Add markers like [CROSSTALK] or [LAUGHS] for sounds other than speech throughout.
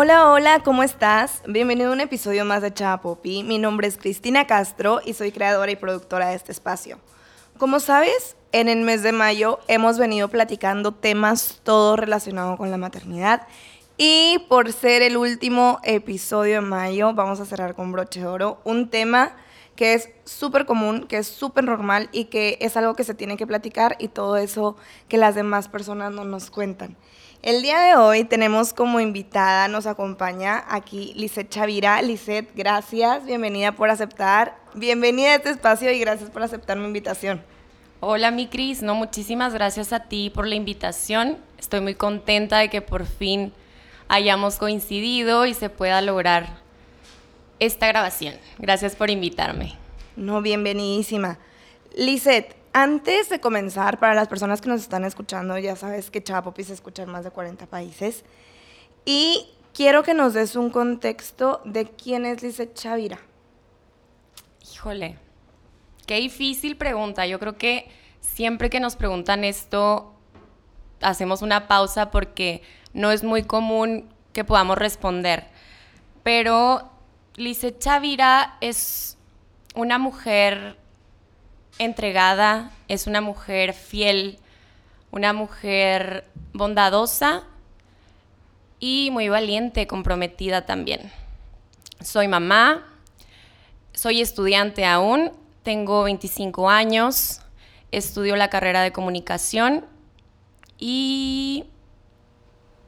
Hola, hola, ¿cómo estás? Bienvenido a un episodio más de Chava Popi. Mi nombre es Cristina Castro y soy creadora y productora de este espacio. Como sabes, en el mes de mayo hemos venido platicando temas todo relacionado con la maternidad y por ser el último episodio de mayo, vamos a cerrar con broche de oro un tema que es súper común, que es súper normal y que es algo que se tiene que platicar y todo eso que las demás personas no nos cuentan. El día de hoy tenemos como invitada, nos acompaña aquí Lisette Chavira. Lisette, gracias, bienvenida por aceptar, bienvenida a este espacio y gracias por aceptar mi invitación. Hola, mi Cris, no, muchísimas gracias a ti por la invitación. Estoy muy contenta de que por fin hayamos coincidido y se pueda lograr esta grabación. Gracias por invitarme. No, bienvenidísima. Lisette, antes de comenzar, para las personas que nos están escuchando, ya sabes que Chavapopi se escucha en más de 40 países. Y quiero que nos des un contexto de quién es Lisette Chavira. Híjole, qué difícil pregunta. Yo creo que siempre que nos preguntan esto, hacemos una pausa porque no es muy común que podamos responder. Pero Lisette Chavira es una mujer entregada, es una mujer fiel, una mujer bondadosa y muy valiente, comprometida también. Soy mamá, soy estudiante aún, tengo 25 años, estudio la carrera de comunicación y,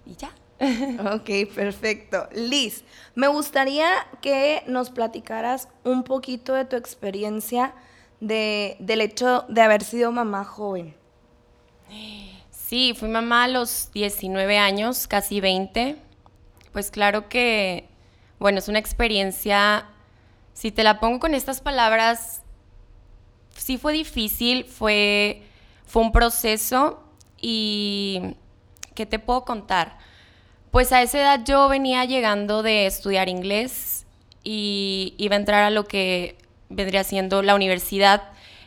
y ya. [LAUGHS] Ok, perfecto. Liz, me gustaría que nos platicaras un poquito de tu experiencia de, del hecho de haber sido mamá joven. Sí, fui mamá a los 19 años, casi 20. Pues claro que, bueno, es una experiencia, si te la pongo con estas palabras, sí fue difícil, fue, fue un proceso y ¿qué te puedo contar? Pues a esa edad yo venía llegando de estudiar inglés y iba a entrar a lo que vendría siendo la universidad.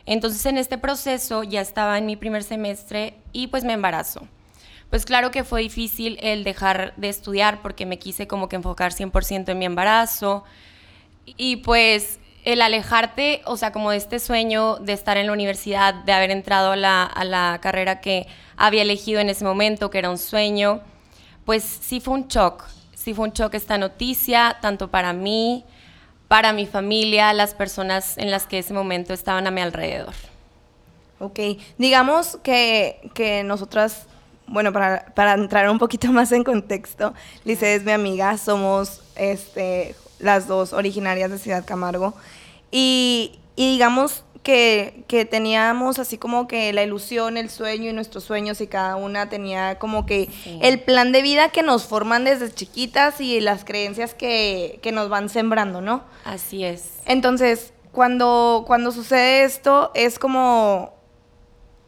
Entonces en este proceso ya estaba en mi primer semestre y pues me embarazo. Pues claro que fue difícil el dejar de estudiar porque me quise como que enfocar 100% en mi embarazo y pues el alejarte, o sea, como de este sueño de estar en la universidad, de haber entrado a la, a la carrera que había elegido en ese momento, que era un sueño, pues sí fue un shock, sí fue un shock esta noticia, tanto para mí, para mi familia, las personas en las que ese momento estaban a mi alrededor. Ok, digamos que, que nosotras, bueno, para, para, entrar un poquito [LAUGHS] más en contexto, Lice es mi amiga, somos este, las dos originarias de Ciudad Camargo y, y digamos que, que, teníamos así como que la ilusión, el sueño y nuestros sueños y cada una tenía como que sí. el plan de vida que nos forman desde chiquitas y las creencias que, que, nos van sembrando, ¿no? Así es. Entonces, cuando, cuando sucede esto es como,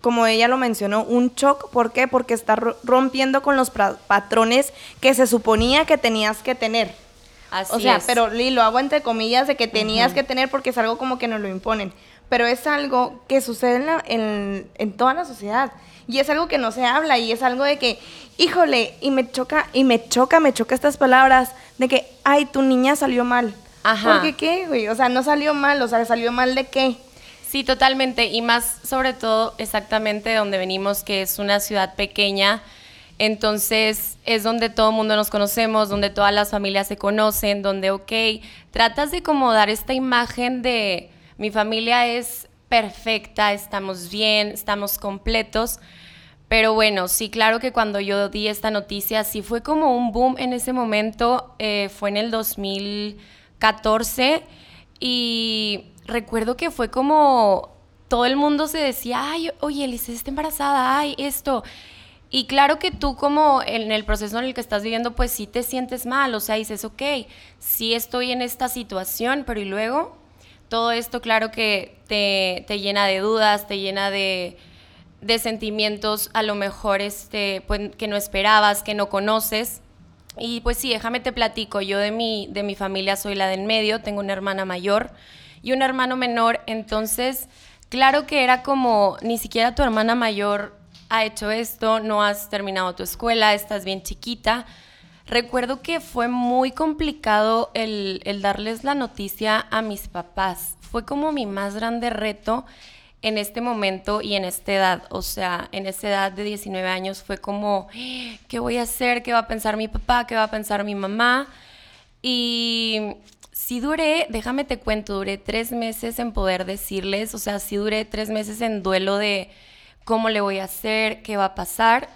como ella lo mencionó, un shock. ¿Por qué? Porque está rompiendo con los patrones que se suponía que tenías que tener. Así o sea, es. pero lo hago entre comillas de que tenías uh -huh. que tener porque es algo como que nos lo imponen pero es algo que sucede en, la, en, en, toda la sociedad y es algo que no se habla y es algo de que, híjole, y me choca, y me choca, me choca estas palabras de que, ay, tu niña salió mal. Ajá. ¿Por qué qué, güey? O sea, no salió mal, o sea, salió mal de qué. Sí, totalmente, y más sobre todo exactamente de donde venimos, que es una ciudad pequeña, entonces es donde todo el mundo nos conocemos, donde todas las familias se conocen, donde, ok, tratas de como dar esta imagen de mi familia es perfecta, estamos bien, estamos completos. Pero bueno, sí, claro que cuando yo di esta noticia, sí fue como un boom en ese momento, eh, fue en el 2014 y recuerdo que fue como todo el mundo se decía, ay, oye, Elise está embarazada, ay, esto. Y claro que tú como en el proceso en el que estás viviendo, pues sí te sientes mal, o sea, dices, ok, sí estoy en esta situación, pero ¿y luego? Todo esto claro que te, te llena de dudas, te llena de, de, sentimientos a lo mejor este, pues, que no esperabas, que no conoces. Y pues sí, déjame te platico, yo de mi, de mi familia soy la del medio, tengo una hermana mayor y un hermano menor, entonces claro que era como, ni siquiera tu hermana mayor ha hecho esto, no has terminado tu escuela, estás bien chiquita, recuerdo que fue muy complicado el, el darles la noticia a mis papás. Fue como mi más grande reto en este momento y en esta edad. O sea, en esa edad de 19 años fue como, ¿qué voy a hacer? ¿Qué va a pensar mi papá? ¿Qué va a pensar mi mamá? Y sí duré, déjame te cuento, duré tres meses en poder decirles, o sea, sí duré tres meses en duelo de cómo le voy a hacer, qué va a pasar.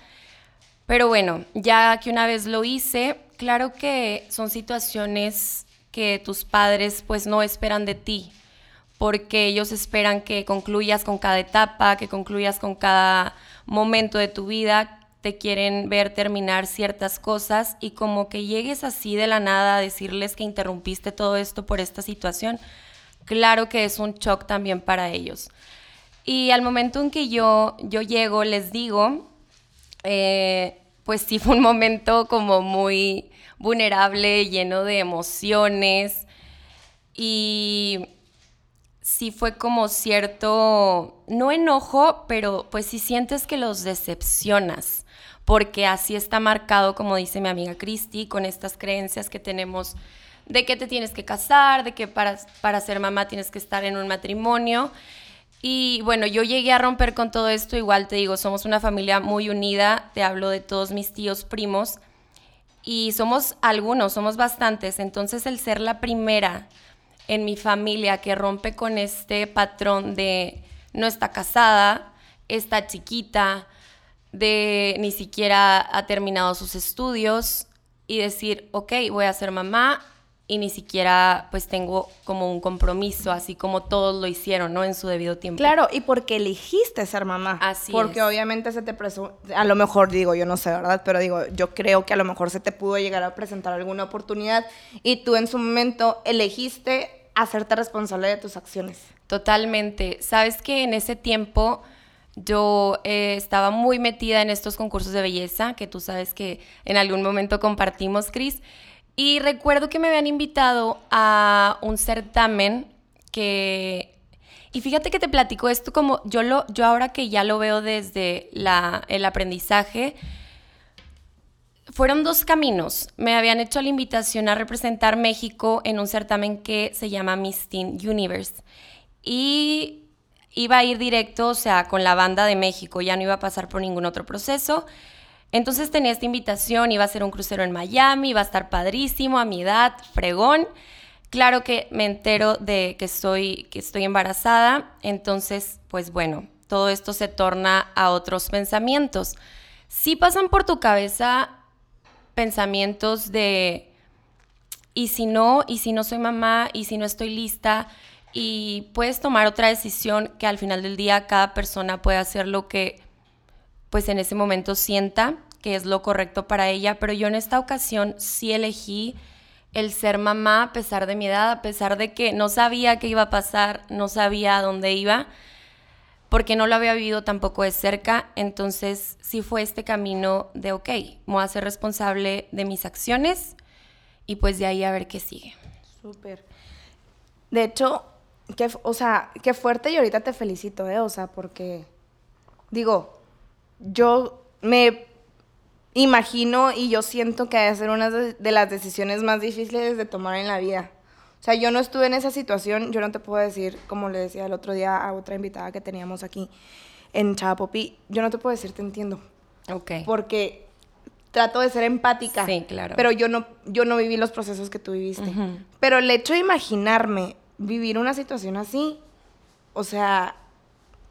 Pero bueno, ya que una vez lo hice, claro que son situaciones que tus padres pues no esperan de ti, porque ellos esperan que concluyas con cada etapa, que concluyas con cada momento de tu vida, te quieren ver terminar ciertas cosas y como que llegues así de la nada a decirles que interrumpiste todo esto por esta situación, claro que es un shock también para ellos. Y al momento en que yo, yo llego, les digo, eh, pues sí fue un momento como muy vulnerable, lleno de emociones y sí fue como cierto, no enojo, pero pues sí sientes que los decepcionas, porque así está marcado, como dice mi amiga Cristi, con estas creencias que tenemos de que te tienes que casar, de que para, para ser mamá tienes que estar en un matrimonio. Y bueno, yo llegué a romper con todo esto, igual te digo, somos una familia muy unida, te hablo de todos mis tíos primos, y somos algunos, somos bastantes, entonces el ser la primera en mi familia que rompe con este patrón de no está casada, está chiquita, de ni siquiera ha terminado sus estudios y decir, ok, voy a ser mamá y ni siquiera pues tengo como un compromiso, así como todos lo hicieron, ¿no? En su debido tiempo. Claro, y porque elegiste ser mamá. Así Porque obviamente se te presentó, a lo mejor digo, yo no sé, ¿verdad? Pero digo, yo creo que a lo mejor se te pudo llegar a presentar alguna oportunidad y tú en su momento elegiste hacerte responsable de tus acciones. Totalmente. Sabes que en ese tiempo yo eh, estaba muy metida en estos concursos de belleza, que tú sabes que en algún momento compartimos, Cris. Y recuerdo que me habían invitado a un certamen que... Y fíjate que te platico esto como yo, lo, yo ahora que ya lo veo desde la, el aprendizaje, fueron dos caminos. Me habían hecho la invitación a representar México en un certamen que se llama Miss Teen Universe. Y iba a ir directo, o sea, con la banda de México, ya no iba a pasar por ningún otro proceso. Entonces tenía esta invitación, iba a ser un crucero en Miami, iba a estar padrísimo, a mi edad, fregón. Claro que me entero de que estoy, que estoy embarazada, entonces, pues bueno, todo esto se torna a otros pensamientos. Si pasan por tu cabeza pensamientos de, ¿y si no? ¿Y si no soy mamá? ¿Y si no estoy lista? Y puedes tomar otra decisión que al final del día cada persona puede hacer lo que pues en ese momento sienta que es lo correcto para ella, pero yo en esta ocasión sí elegí el ser mamá a pesar de mi edad, a pesar de que no sabía qué iba a pasar, no sabía a dónde iba, porque no lo había vivido tampoco de cerca, entonces sí fue este camino de, ok, me voy a ser responsable de mis acciones y pues de ahí a ver qué sigue. Súper. De hecho, qué, o sea, qué fuerte y ahorita te felicito, ¿eh? O sea, porque, digo, yo me imagino y yo siento que debe ser una de las decisiones más difíciles de tomar en la vida. O sea, yo no estuve en esa situación, yo no te puedo decir, como le decía el otro día a otra invitada que teníamos aquí en Chapopi, yo no te puedo decir te entiendo. Ok. Porque trato de ser empática. Sí, claro. Pero yo no, yo no viví los procesos que tú viviste. Pero el hecho de imaginarme vivir una situación así, o sea,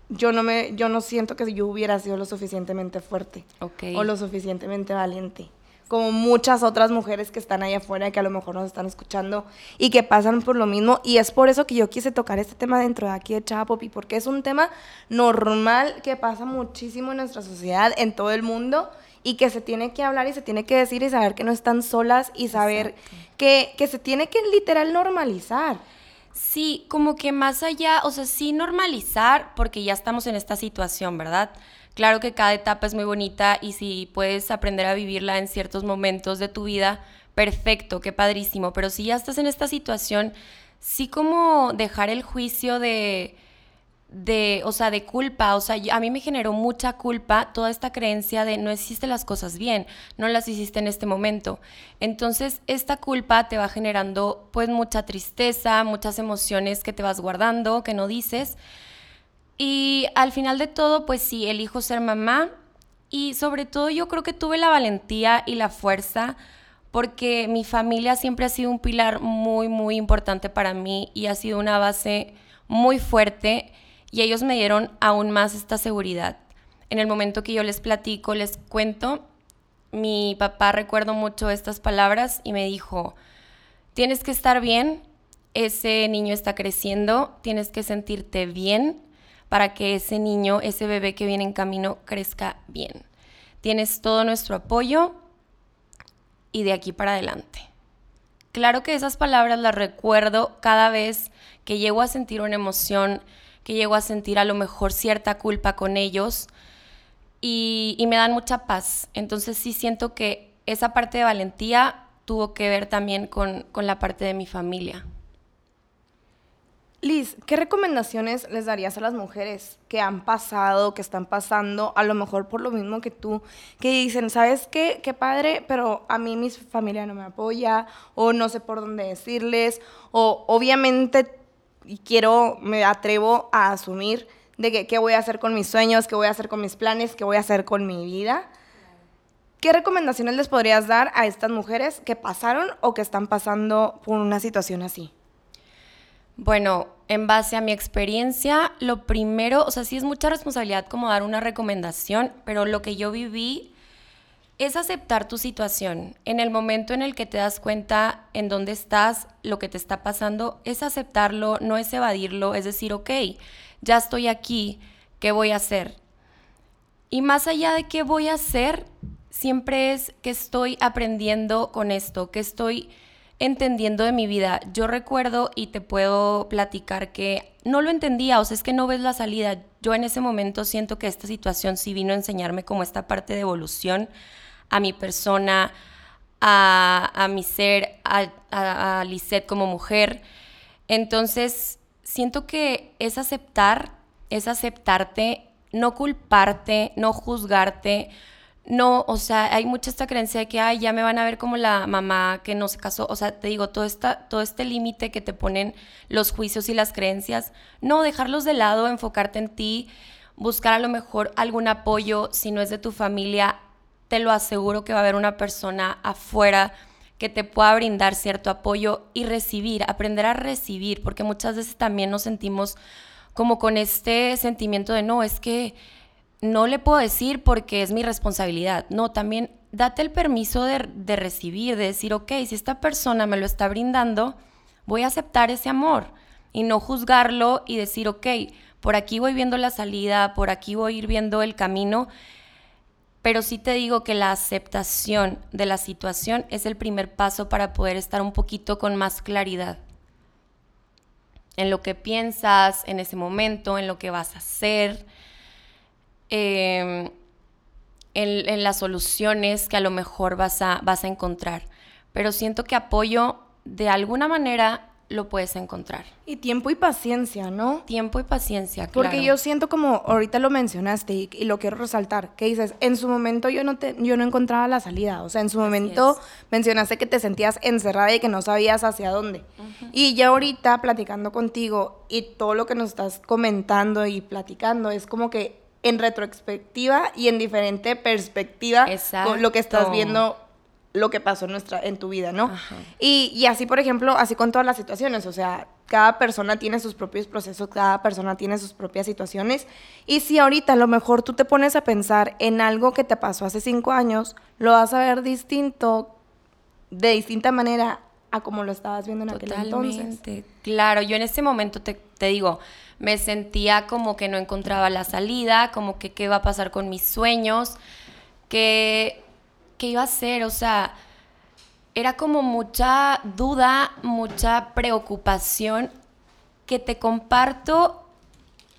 yo no me, yo no siento que yo hubiera sido lo suficientemente fuerte. Okay. O lo suficientemente valiente como muchas otras mujeres que están allá afuera que a lo mejor nos están escuchando y que pasan por lo mismo. Y es por eso que yo quise tocar este tema dentro de aquí de Chapopi, porque es un tema normal que pasa muchísimo en nuestra sociedad, en todo el mundo, y que se tiene que hablar y se tiene que decir y saber que no están solas y saber que, que se tiene que literal normalizar. Sí, como que más allá, o sea, sí normalizar, porque ya estamos en esta situación, ¿verdad? Claro que cada etapa es muy bonita y si puedes aprender a vivirla en ciertos momentos de tu vida, perfecto, qué padrísimo. Pero si ya estás en esta situación, sí como dejar el juicio de de, o sea, de culpa, o sea, a mí me generó mucha culpa toda esta creencia de no hiciste las cosas bien, no las hiciste en este momento. Entonces, esta culpa te va generando pues mucha tristeza, muchas emociones que te vas guardando, que no dices. Y al final de todo, pues sí, elijo ser mamá y sobre todo yo creo que tuve la valentía y la fuerza porque mi familia siempre ha sido un pilar muy, muy importante para mí y ha sido una base muy fuerte y ellos me dieron aún más esta seguridad. En el momento que yo les platico, les cuento, mi papá recuerdo mucho estas palabras y me dijo, tienes que estar bien, ese niño está creciendo, tienes que sentirte bien para que ese niño, ese bebé que viene en camino, crezca bien. Tienes todo nuestro apoyo y de aquí para adelante. Claro que esas palabras las recuerdo cada vez que llego a sentir una emoción que llego a sentir a lo mejor cierta culpa con ellos y, me dan mucha paz. Entonces sí siento que esa parte de valentía tuvo que ver también con, con la parte de mi familia. Liz, ¿qué recomendaciones les darías a las mujeres que han pasado, que están pasando, a lo mejor por lo mismo que tú, que dicen, ¿sabes qué? Qué padre, pero a mí mi familia no me apoya, o no sé por dónde decirles, o obviamente y quiero, me atrevo a asumir de que, qué voy a hacer con mis sueños, qué voy a hacer con mis planes, qué voy a hacer con mi vida. ¿Qué recomendaciones les podrías dar a estas mujeres que pasaron o que están pasando por una situación así? Bueno, en base a mi experiencia, lo primero, o sea, sí es mucha responsabilidad como dar una recomendación, pero lo que yo viví es aceptar tu situación. En el momento en el que te das cuenta en dónde estás, lo que te está pasando, es aceptarlo, no es evadirlo, es decir, ok, ya estoy aquí, ¿qué voy a hacer? Y más allá de qué voy a hacer, siempre es que estoy aprendiendo con esto, que estoy entendiendo de mi vida. Yo recuerdo y te puedo platicar que no lo entendía, o sea, es que no ves la salida. Yo en ese momento siento que esta situación sí vino a enseñarme como esta parte de evolución a mi persona, a, mi ser, a, a, Lisette como mujer. Entonces, siento que es aceptar, es aceptarte, no culparte, no juzgarte, no, o sea, hay mucha esta creencia de que, ya me van a ver como la mamá que no se casó. O sea, te digo, todo, esta, todo este límite que te ponen los juicios y las creencias, no, dejarlos de lado, enfocarte en ti, buscar a lo mejor algún apoyo, si no es de tu familia, te lo aseguro que va a haber una persona afuera que te pueda brindar cierto apoyo y recibir, aprender a recibir, porque muchas veces también nos sentimos como con este sentimiento de no, es que no le puedo decir porque es mi responsabilidad. No, también date el permiso de, recibir, de decir, ok, si esta persona me lo está brindando, voy a aceptar ese amor y no juzgarlo y decir, ok, por aquí voy viendo la salida, por aquí voy a ir viendo el camino pero sí te digo que la aceptación de la situación es el primer paso para poder estar un poquito con más claridad en lo que piensas en ese momento, en lo que vas a hacer, em, en, las soluciones que a lo mejor vas a, vas a encontrar. Pero siento que apoyo de alguna manera lo puedes encontrar. Y tiempo y paciencia, ¿no? Tiempo y paciencia, claro. Porque yo siento como, ahorita lo mencionaste y, lo quiero resaltar, que dices, en su momento yo no, te, yo no encontraba la salida, o sea, en su momento mencionaste que te sentías encerrada y que no sabías hacia dónde. Y ya ahorita platicando contigo y todo lo que nos estás comentando y platicando, es como que en retrospectiva y en diferente perspectiva, con lo que estás viendo lo que pasó en, nuestra, en tu vida, ¿no? Y, y, así, por ejemplo, así con todas las situaciones, o sea, cada persona tiene sus propios procesos, cada persona tiene sus propias situaciones. Y si ahorita a lo mejor tú te pones a pensar en algo que te pasó hace cinco años, lo vas a ver distinto, de distinta manera a como lo estabas viendo en aquel entonces. Claro, yo en ese momento te, te digo, me sentía como que no encontraba la salida, como que qué va a pasar con mis sueños, que qué iba a hacer, o sea, era como mucha duda, mucha preocupación que te comparto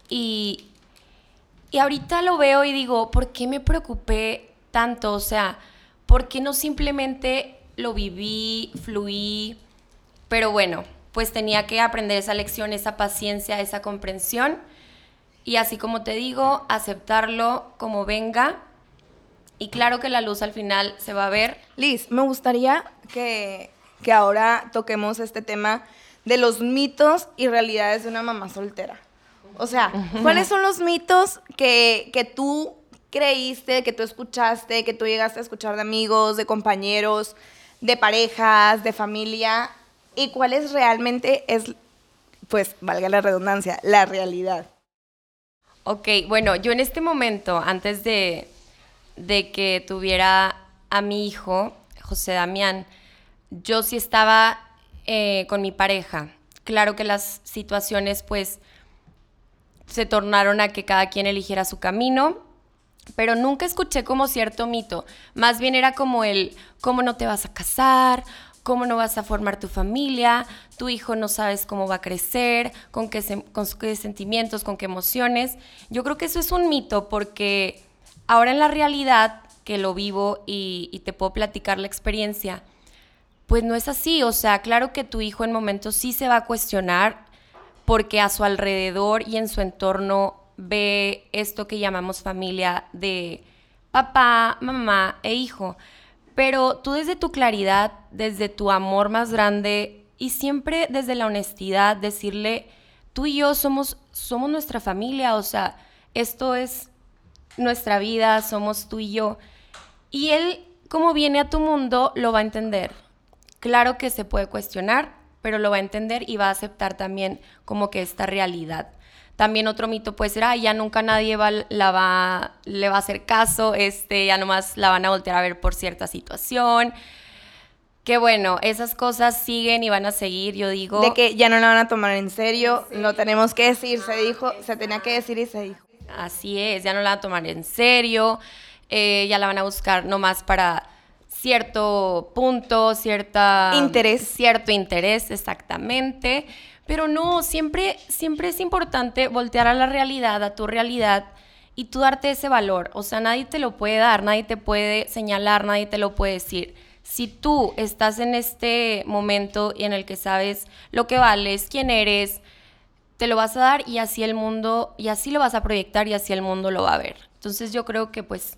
y, y ahorita lo veo y digo, ¿por qué me preocupé tanto? O sea, ¿por qué no simplemente lo viví, fluí? Pero bueno, pues tenía que aprender esa lección, esa paciencia, esa comprensión. Y así como te digo, aceptarlo como venga. Y claro que la luz al final se va a ver. Liz, me gustaría que, que ahora toquemos este tema de los mitos y realidades de una mamá soltera. O sea, ¿cuáles son los mitos que, que tú creíste, que tú escuchaste, que tú llegaste a escuchar de amigos, de compañeros, de parejas, de familia? ¿Y cuáles realmente es, pues, valga la redundancia, la realidad? Ok, bueno, yo en este momento, antes de, de que tuviera a mi hijo, José Damián, yo sí estaba eh, con mi pareja. Claro que las situaciones pues se tornaron a que cada quien eligiera su camino, pero nunca escuché como cierto mito. Más bien era como el, ¿cómo no te vas a casar? ¿Cómo no vas a formar tu familia? Tu hijo no sabes cómo va a crecer, con qué, con qué sentimientos, con qué emociones. Yo creo que eso es un mito porque ahora en la realidad que lo vivo y, te puedo platicar la experiencia, pues no es así. O sea, claro que tu hijo en momentos sí se va a cuestionar porque a su alrededor y en su entorno ve esto que llamamos familia de papá, mamá e hijo. Pero tú desde tu claridad, desde tu amor más grande y siempre desde la honestidad, decirle, tú y yo somos, somos nuestra familia, o sea, esto es nuestra vida, somos tú y yo. Y él, como viene a tu mundo, lo va a entender. Claro que se puede cuestionar, pero lo va a entender y va a aceptar también como que esta realidad. También otro mito puede ser, ah, ya nunca nadie va, la va, le va a hacer caso, este, ya nomás la van a voltear a ver por cierta situación. Que bueno, esas cosas siguen y van a seguir, yo digo. De que ya no la van a tomar en serio, lo tenemos que decir, se dijo, se tenía que decir y se dijo. Así es, ya no la van a tomar en serio, eh, ya la van a buscar nomás para cierto punto, cierta... Interés. Cierto interés, exactamente. Pero no, siempre, siempre es importante voltear a la realidad, a tu realidad, y tú darte ese valor. O sea, nadie te lo puede dar, nadie te puede señalar, nadie te lo puede decir. Si tú estás en este momento y en el que sabes lo que vales, quién eres, te lo vas a dar y así el mundo, y así lo vas a proyectar y así el mundo lo va a ver. Entonces yo creo que pues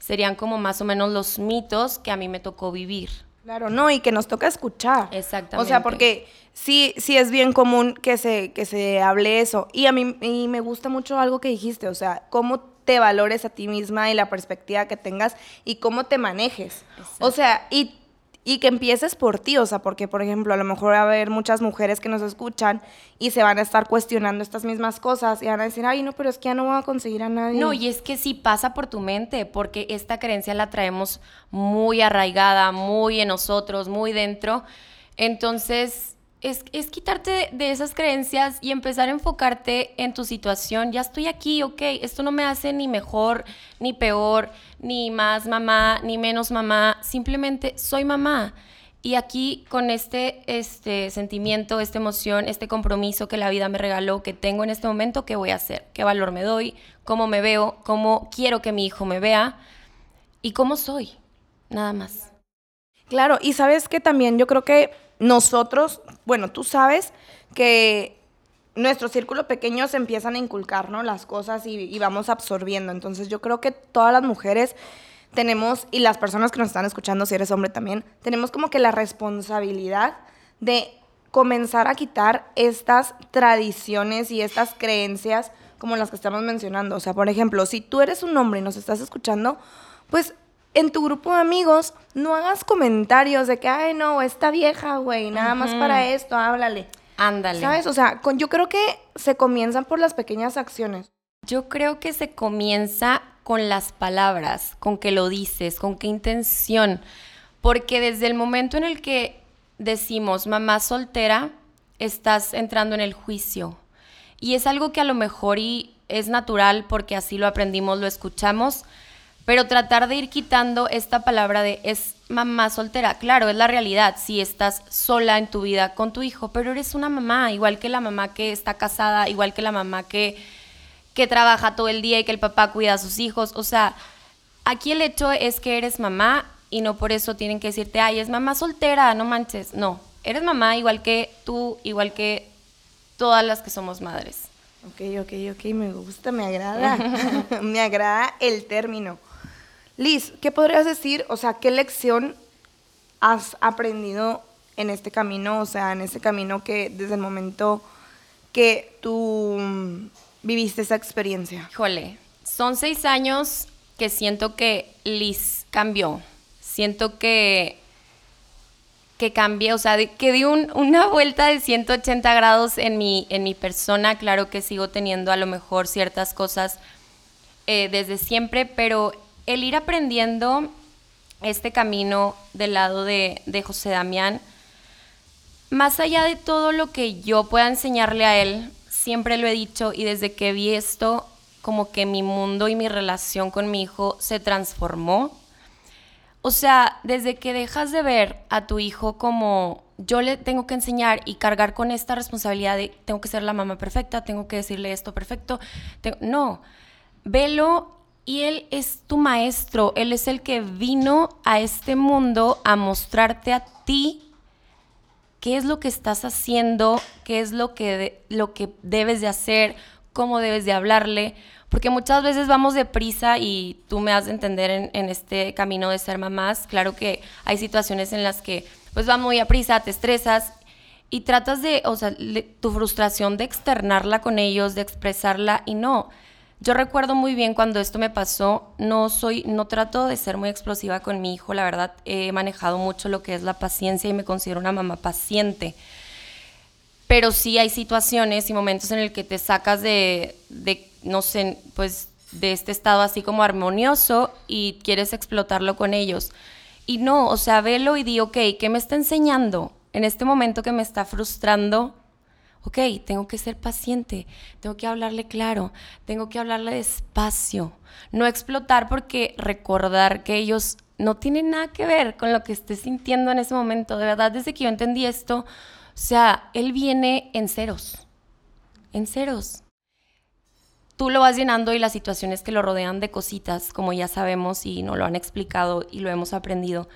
serían como más o menos los mitos que a mí me tocó vivir. Claro, no, y que nos toca escuchar. Exactamente. O sea, porque sí, sí es bien común que se, que se hable eso. Y a mí y me gusta mucho algo que dijiste, o sea, cómo te valores a ti misma y la perspectiva que tengas y cómo te manejes. O sea, y y que empieces por ti, o sea, porque por ejemplo, a lo mejor va a haber muchas mujeres que nos escuchan y se van a estar cuestionando estas mismas cosas y van a decir, ay, no, pero es que ya no voy a conseguir a nadie. No, y es que sí pasa por tu mente, porque esta creencia la traemos muy arraigada, muy en nosotros, muy dentro. Entonces, es, quitarte de esas creencias y empezar a enfocarte en tu situación. Ya estoy aquí, ok, esto no me hace ni mejor, ni peor, ni más mamá, ni menos mamá, simplemente soy mamá. Y aquí con este, este sentimiento, esta emoción, este compromiso que la vida me regaló, que tengo en este momento, ¿qué voy a hacer? ¿Qué valor me doy? ¿Cómo me veo? ¿Cómo quiero que mi hijo me vea? ¿Y cómo soy? Nada más. Claro, y sabes que también yo creo que nosotros, bueno, tú sabes que nuestro círculo pequeño se empiezan a inculcar, ¿no? Las cosas y, vamos absorbiendo. Entonces yo creo que todas las mujeres tenemos, y las personas que nos están escuchando, si eres hombre también, tenemos como que la responsabilidad de comenzar a quitar estas tradiciones y estas creencias como las que estamos mencionando. O sea, por ejemplo, si tú eres un hombre y nos estás escuchando, pues en tu grupo de amigos no hagas comentarios de que, ay, no, esta vieja, güey, nada más para esto, háblale. Ándale. ¿Sabes? O sea, yo creo que se comienzan por las pequeñas acciones. Yo creo que se comienza con las palabras, con que lo dices, con qué intención. Porque desde el momento en el que decimos mamá soltera, estás entrando en el juicio. Y es algo que a lo mejor y es natural porque así lo aprendimos, lo escuchamos, pero tratar de ir quitando esta palabra de es mamá soltera. Claro, es la realidad. Si estás sola en tu vida con tu hijo, pero eres una mamá, igual que la mamá que está casada, igual que la mamá que, que trabaja todo el día y que el papá cuida a sus hijos. O sea, aquí el hecho es que eres mamá y no por eso tienen que decirte, ay, es mamá soltera, no manches. No, eres mamá igual que tú, igual que todas las que somos madres. Ok, ok, ok, me gusta, me agrada. [LAUGHS] [LAUGHS] me agrada el término. Liz, ¿qué podrías decir? O sea, ¿qué lección has aprendido en este camino? O sea, en este camino que desde el momento que tú mm, viviste esa experiencia. Híjole, son seis años que siento que Liz cambió. Siento que que cambié, o sea, que di una vuelta de 180 grados en mi, en mi persona. Claro que sigo teniendo a lo mejor ciertas cosas eh, desde siempre, pero el ir aprendiendo este camino del lado de, de José Damián, más allá de todo lo que yo pueda enseñarle a él, siempre lo he dicho y desde que vi esto, como que mi mundo y mi relación con mi hijo se transformó o sea, desde que dejas de ver a tu hijo como yo le tengo que enseñar y cargar con esta responsabilidad de tengo que ser la mamá perfecta, tengo que decirle esto perfecto. no, velo y él es tu maestro, él es el que vino a este mundo a mostrarte a ti qué es lo que estás haciendo, qué es lo que, lo que debes de hacer, cómo debes de hablarle. Porque muchas veces vamos deprisa y tú me has de entender en, este camino de ser mamás. Claro que hay situaciones en las que pues va muy a prisa, te estresas y tratas de, o sea, tu frustración de externarla con ellos, de expresarla y no. Yo recuerdo muy bien cuando esto me pasó, no soy, no trato de ser muy explosiva con mi hijo, la verdad he manejado mucho lo que es la paciencia y me considero una mamá paciente pero sí hay situaciones y momentos en el que te sacas de, de, no sé, pues de este estado así como armonioso y quieres explotarlo con ellos. Y no, o sea, velo y di, ok, ¿qué me está enseñando en este momento que me está frustrando? Ok, tengo que ser paciente, tengo que hablarle claro, tengo que hablarle despacio, no explotar porque recordar que ellos no tienen nada que ver con lo que esté sintiendo en ese momento. De verdad, desde que yo entendí esto, o sea, él viene en ceros, en ceros. Tú lo vas llenando y las situaciones que lo rodean de cositas, como ya sabemos y nos lo han explicado y lo hemos aprendido.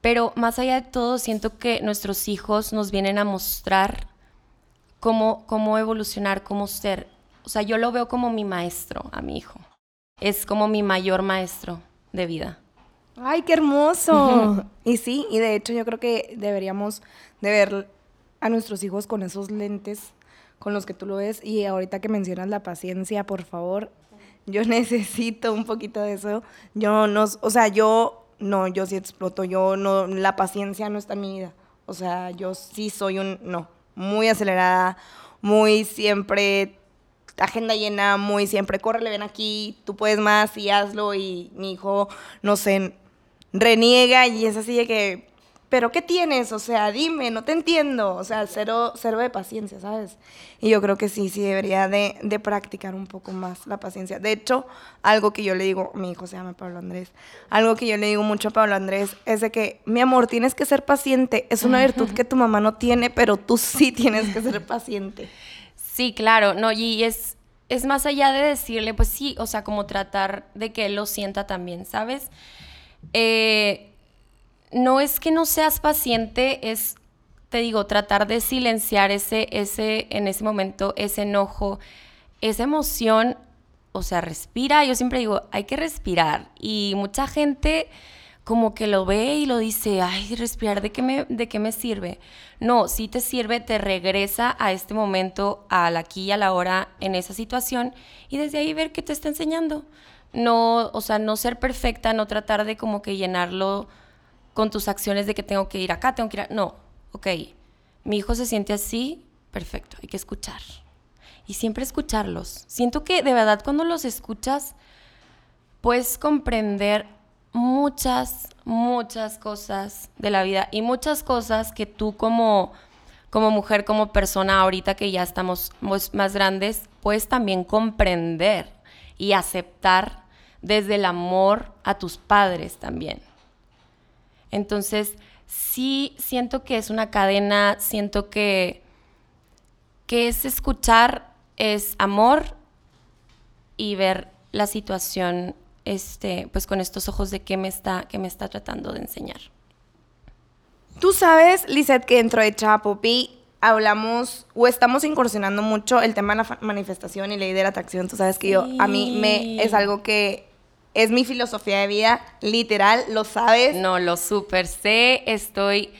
Pero más allá de todo, siento que nuestros hijos nos vienen a mostrar cómo, cómo evolucionar, cómo ser. O sea, yo lo veo como mi maestro a mi hijo. Es como mi mayor maestro de vida. ¡Ay, qué hermoso! [LAUGHS] y sí, y de hecho yo creo que deberíamos de ver a nuestros hijos con esos lentes con los que tú lo ves. Y ahorita que mencionas la paciencia, por favor, yo [LAUGHS] necesito un poquito de eso. Yo no, o sea, yo no, yo sí exploto, yo no, la paciencia no está en mi vida. O sea, yo sí soy un, no, muy acelerada, muy siempre agenda llena, muy siempre, córrele, ven aquí, tú puedes más y hazlo. Y mi hijo, no sé, reniega y es así de que pero ¿qué tienes? O sea, dime, no te entiendo. O sea, cero, cero de paciencia, ¿sabes? Y yo creo que sí, sí debería de, de, practicar un poco más la paciencia. De hecho, algo que yo le digo, mi hijo se llama Pablo Andrés, algo que yo le digo mucho a Pablo Andrés es de que, mi amor, tienes que ser paciente. Es una virtud que tu mamá no tiene, pero tú sí tienes que ser paciente. Sí, claro, no, y es, es más allá de decirle, pues sí, o sea, como tratar de que él lo sienta también, ¿sabes? Eh no es que no seas paciente, es, te digo, tratar de silenciar ese, ese, en ese momento, ese enojo, esa emoción, o sea, respira. Yo siempre digo, hay que respirar. Y mucha gente como que lo ve y lo dice, ay, respirar, ¿de qué me, de qué me sirve? No, si te sirve, te regresa a este momento, al aquí y a la hora, en esa situación, y desde ahí ver qué te está enseñando. No, o sea, no ser perfecta, no tratar de como que llenarlo con tus acciones de que tengo que ir acá, tengo que ir. No, ok, mi hijo se siente así, perfecto, hay que escuchar. Y siempre escucharlos. Siento que de verdad cuando los escuchas puedes comprender muchas, muchas cosas de la vida y muchas cosas que tú como, como mujer, como persona, ahorita que ya estamos más grandes, puedes también comprender y aceptar desde el amor a tus padres también. Entonces, sí siento que es una cadena, siento que, que es escuchar, es amor y ver la situación este, pues con estos ojos de qué me está, qué me está tratando de enseñar. Tú sabes, Lizeth, que dentro de Chapopi hablamos o estamos incursionando mucho el tema de la manifestación y ley de la atracción. Tú sabes que yo, a mí me es algo que es mi filosofía de vida, literal, lo sabes. No, lo super sé, estoy...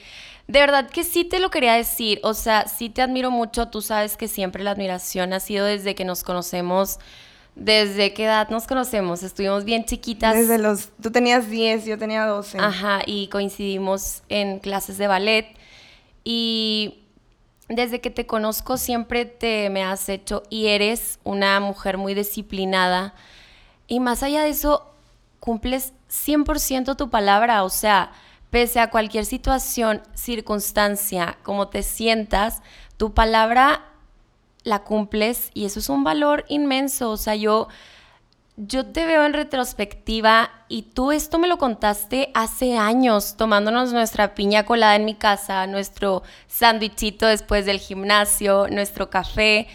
De verdad que sí te lo quería decir, o sea, sí te admiro mucho, tú sabes que siempre la admiración ha sido desde que nos conocemos, desde qué edad nos conocemos, estuvimos bien chiquitas. Desde los, tú tenías 10, yo tenía 12. Ajá, y coincidimos en clases de ballet y desde que te conozco siempre te me has hecho y eres una mujer muy disciplinada y más allá de eso cumples 100% tu palabra, o sea, pese a cualquier situación, circunstancia, como te sientas, tu palabra la cumples y eso es un valor inmenso, o sea, yo yo te veo en retrospectiva y tú esto me lo contaste hace años, tomándonos nuestra piña colada en mi casa, nuestro sándwichito después del gimnasio, nuestro café.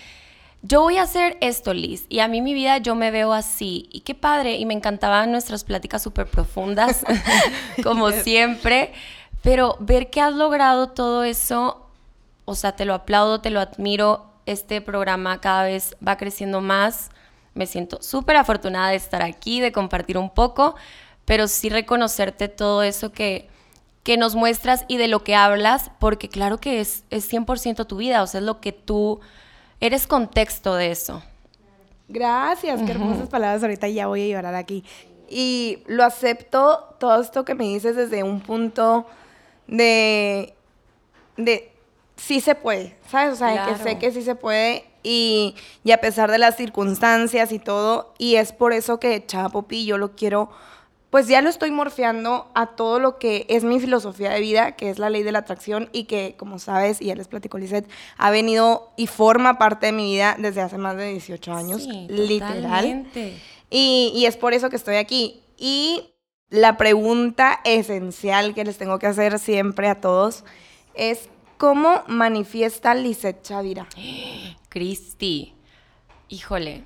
Yo voy a hacer esto, Liz, y a mí mi vida yo me veo así. Y qué padre, y me encantaban nuestras pláticas súper profundas, [LAUGHS] como siempre. Pero ver que has logrado todo eso, o sea, te lo aplaudo, te lo admiro. Este programa cada vez va creciendo más me siento súper afortunada de estar aquí, de compartir un poco, pero sí reconocerte todo eso que, que nos muestras y de lo que hablas, porque claro que es, es 100% tu vida, o sea, es lo que tú eres contexto de eso. Gracias, qué hermosas palabras. Ahorita ya voy a llorar aquí. Y lo acepto todo esto que me dices desde un punto de, de sí se puede, ¿sabes? O sea, que sé que sí se puede y, a pesar de las circunstancias y todo, y es por eso que Chapopi yo lo quiero, pues ya lo estoy morfeando a todo lo que es mi filosofía de vida, que es la ley de la atracción y que, como sabes, y ya les platico, Lizeth, ha venido y forma parte de mi vida desde hace más de 18 años, sí, literal. Y, y es por eso que estoy aquí. Y la pregunta esencial que les tengo que hacer siempre a todos es ¿Cómo manifiesta Lisette Chavira? [GASPS] Cristi, híjole,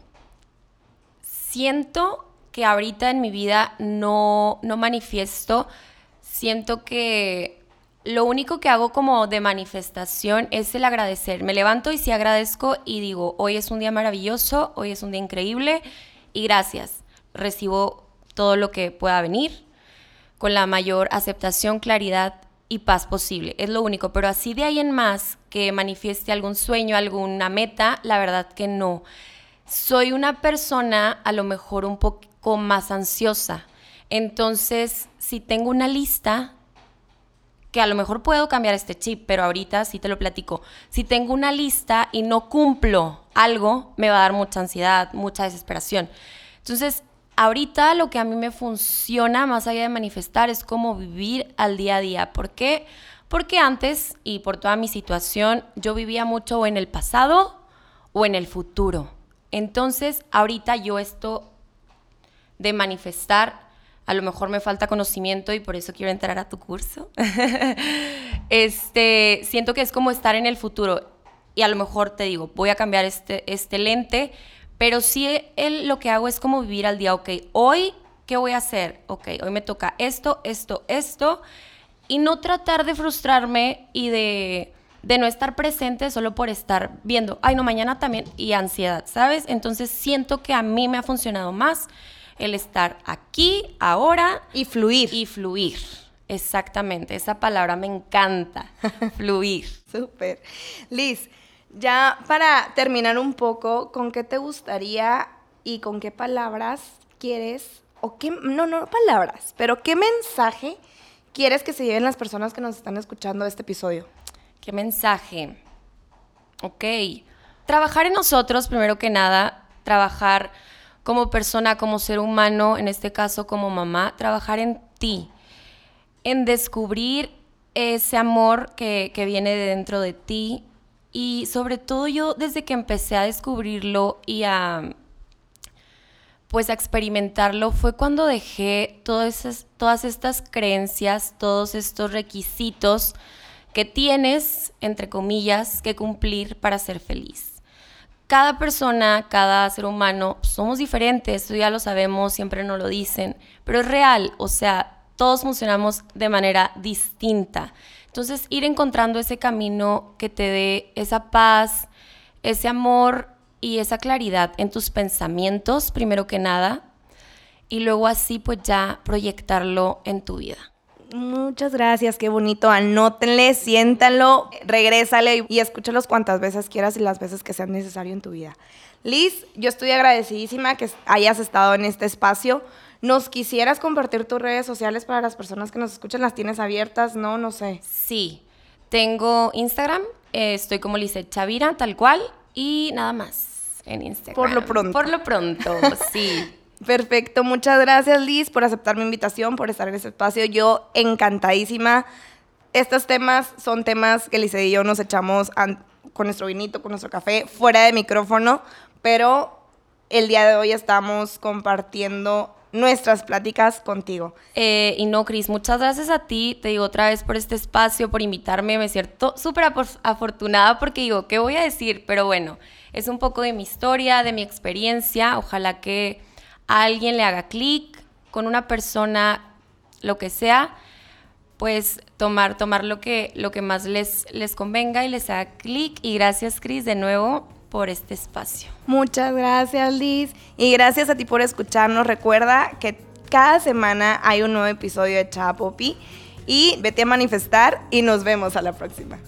siento que ahorita en mi vida no, no manifiesto, siento que lo único que hago como de manifestación es el agradecer. Me levanto y sí agradezco y digo, hoy es un día maravilloso, hoy es un día increíble y gracias. Recibo todo lo que pueda venir con la mayor aceptación, claridad y paz posible. Es lo único, pero así de ahí en más que manifieste algún sueño, alguna meta, la verdad que no. Soy una persona a lo mejor un poco más ansiosa. Entonces, si tengo una lista, que a lo mejor puedo cambiar este chip, pero ahorita sí te lo platico. Si tengo una lista y no cumplo algo, me va a dar mucha ansiedad, mucha desesperación. Entonces, ahorita lo que a mí me funciona, más allá de manifestar, es como vivir al día a día. ¿Por qué? Porque antes, y por toda mi situación, yo vivía mucho en el pasado o en el futuro. Entonces, ahorita yo esto de manifestar, a lo mejor me falta conocimiento y por eso quiero entrar a tu curso. [LAUGHS] este, siento que es como estar en el futuro y a lo mejor te digo, voy a cambiar este, este lente, pero sí él, lo que hago es como vivir al día, ok, hoy, ¿qué voy a hacer? Ok, hoy me toca esto, esto, esto, y no tratar de frustrarme y de, de no estar presente solo por estar viendo, ay, no, mañana también, y ansiedad, ¿sabes? Entonces siento que a mí me ha funcionado más el estar aquí, ahora. Y fluir. Y fluir. Exactamente, esa palabra me encanta, [LAUGHS] fluir. Súper. Liz, ya para terminar un poco, ¿con qué te gustaría y con qué palabras quieres, o qué, no, no palabras, pero qué mensaje quieres que se lleven las personas que nos están escuchando este episodio? ¿Qué mensaje? Ok. Trabajar en nosotros, primero que nada, trabajar como persona, como ser humano, en este caso como mamá, trabajar en ti, en descubrir ese amor que, que viene de dentro de ti, y sobre todo yo desde que empecé a descubrirlo y a pues a experimentarlo fue cuando dejé todas, todas estas creencias, todos estos requisitos que tienes, entre comillas, que cumplir para ser feliz. Cada persona, cada ser humano, somos diferentes, eso ya lo sabemos, siempre nos lo dicen, pero es real, o sea, todos funcionamos de manera distinta. Entonces, ir encontrando ese camino que te dé esa paz, ese amor y esa claridad en tus pensamientos, primero que nada, y luego así pues ya proyectarlo en tu vida. Muchas gracias, qué bonito. Anótenle, siéntanlo, regrésale y escúchalos cuantas veces quieras y las veces que sean necesario en tu vida. Liz, yo estoy agradecidísima que hayas estado en este espacio. ¿Nos quisieras compartir tus redes sociales para las personas que nos escuchan? ¿Las tienes abiertas? No, no sé. Sí, tengo Instagram, eh, estoy como Lizeth Chavira, tal cual, y nada más en Instagram. Por lo pronto. Por lo pronto, [LAUGHS] sí. Perfecto, muchas gracias Liz por aceptar mi invitación, por estar en este espacio. Yo encantadísima. Estos temas son temas que Liz y yo nos echamos con nuestro vinito, con nuestro café, fuera de micrófono, pero el día de hoy estamos compartiendo nuestras pláticas contigo. Eh, y no, Cris, muchas gracias a ti, te digo otra vez por este espacio, por invitarme, me siento súper afortunada porque digo, ¿qué voy a decir? Pero bueno, es un poco de mi historia, de mi experiencia, ojalá que a alguien le haga clic con una persona, lo que sea, pues tomar, tomar lo, que, lo que más les, les convenga y les haga clic. Y gracias, Cris, de nuevo por este espacio. Muchas gracias, Liz. Y gracias a ti por escucharnos. Recuerda que cada semana hay un nuevo episodio de Chapopi. Y vete a manifestar y nos vemos a la próxima.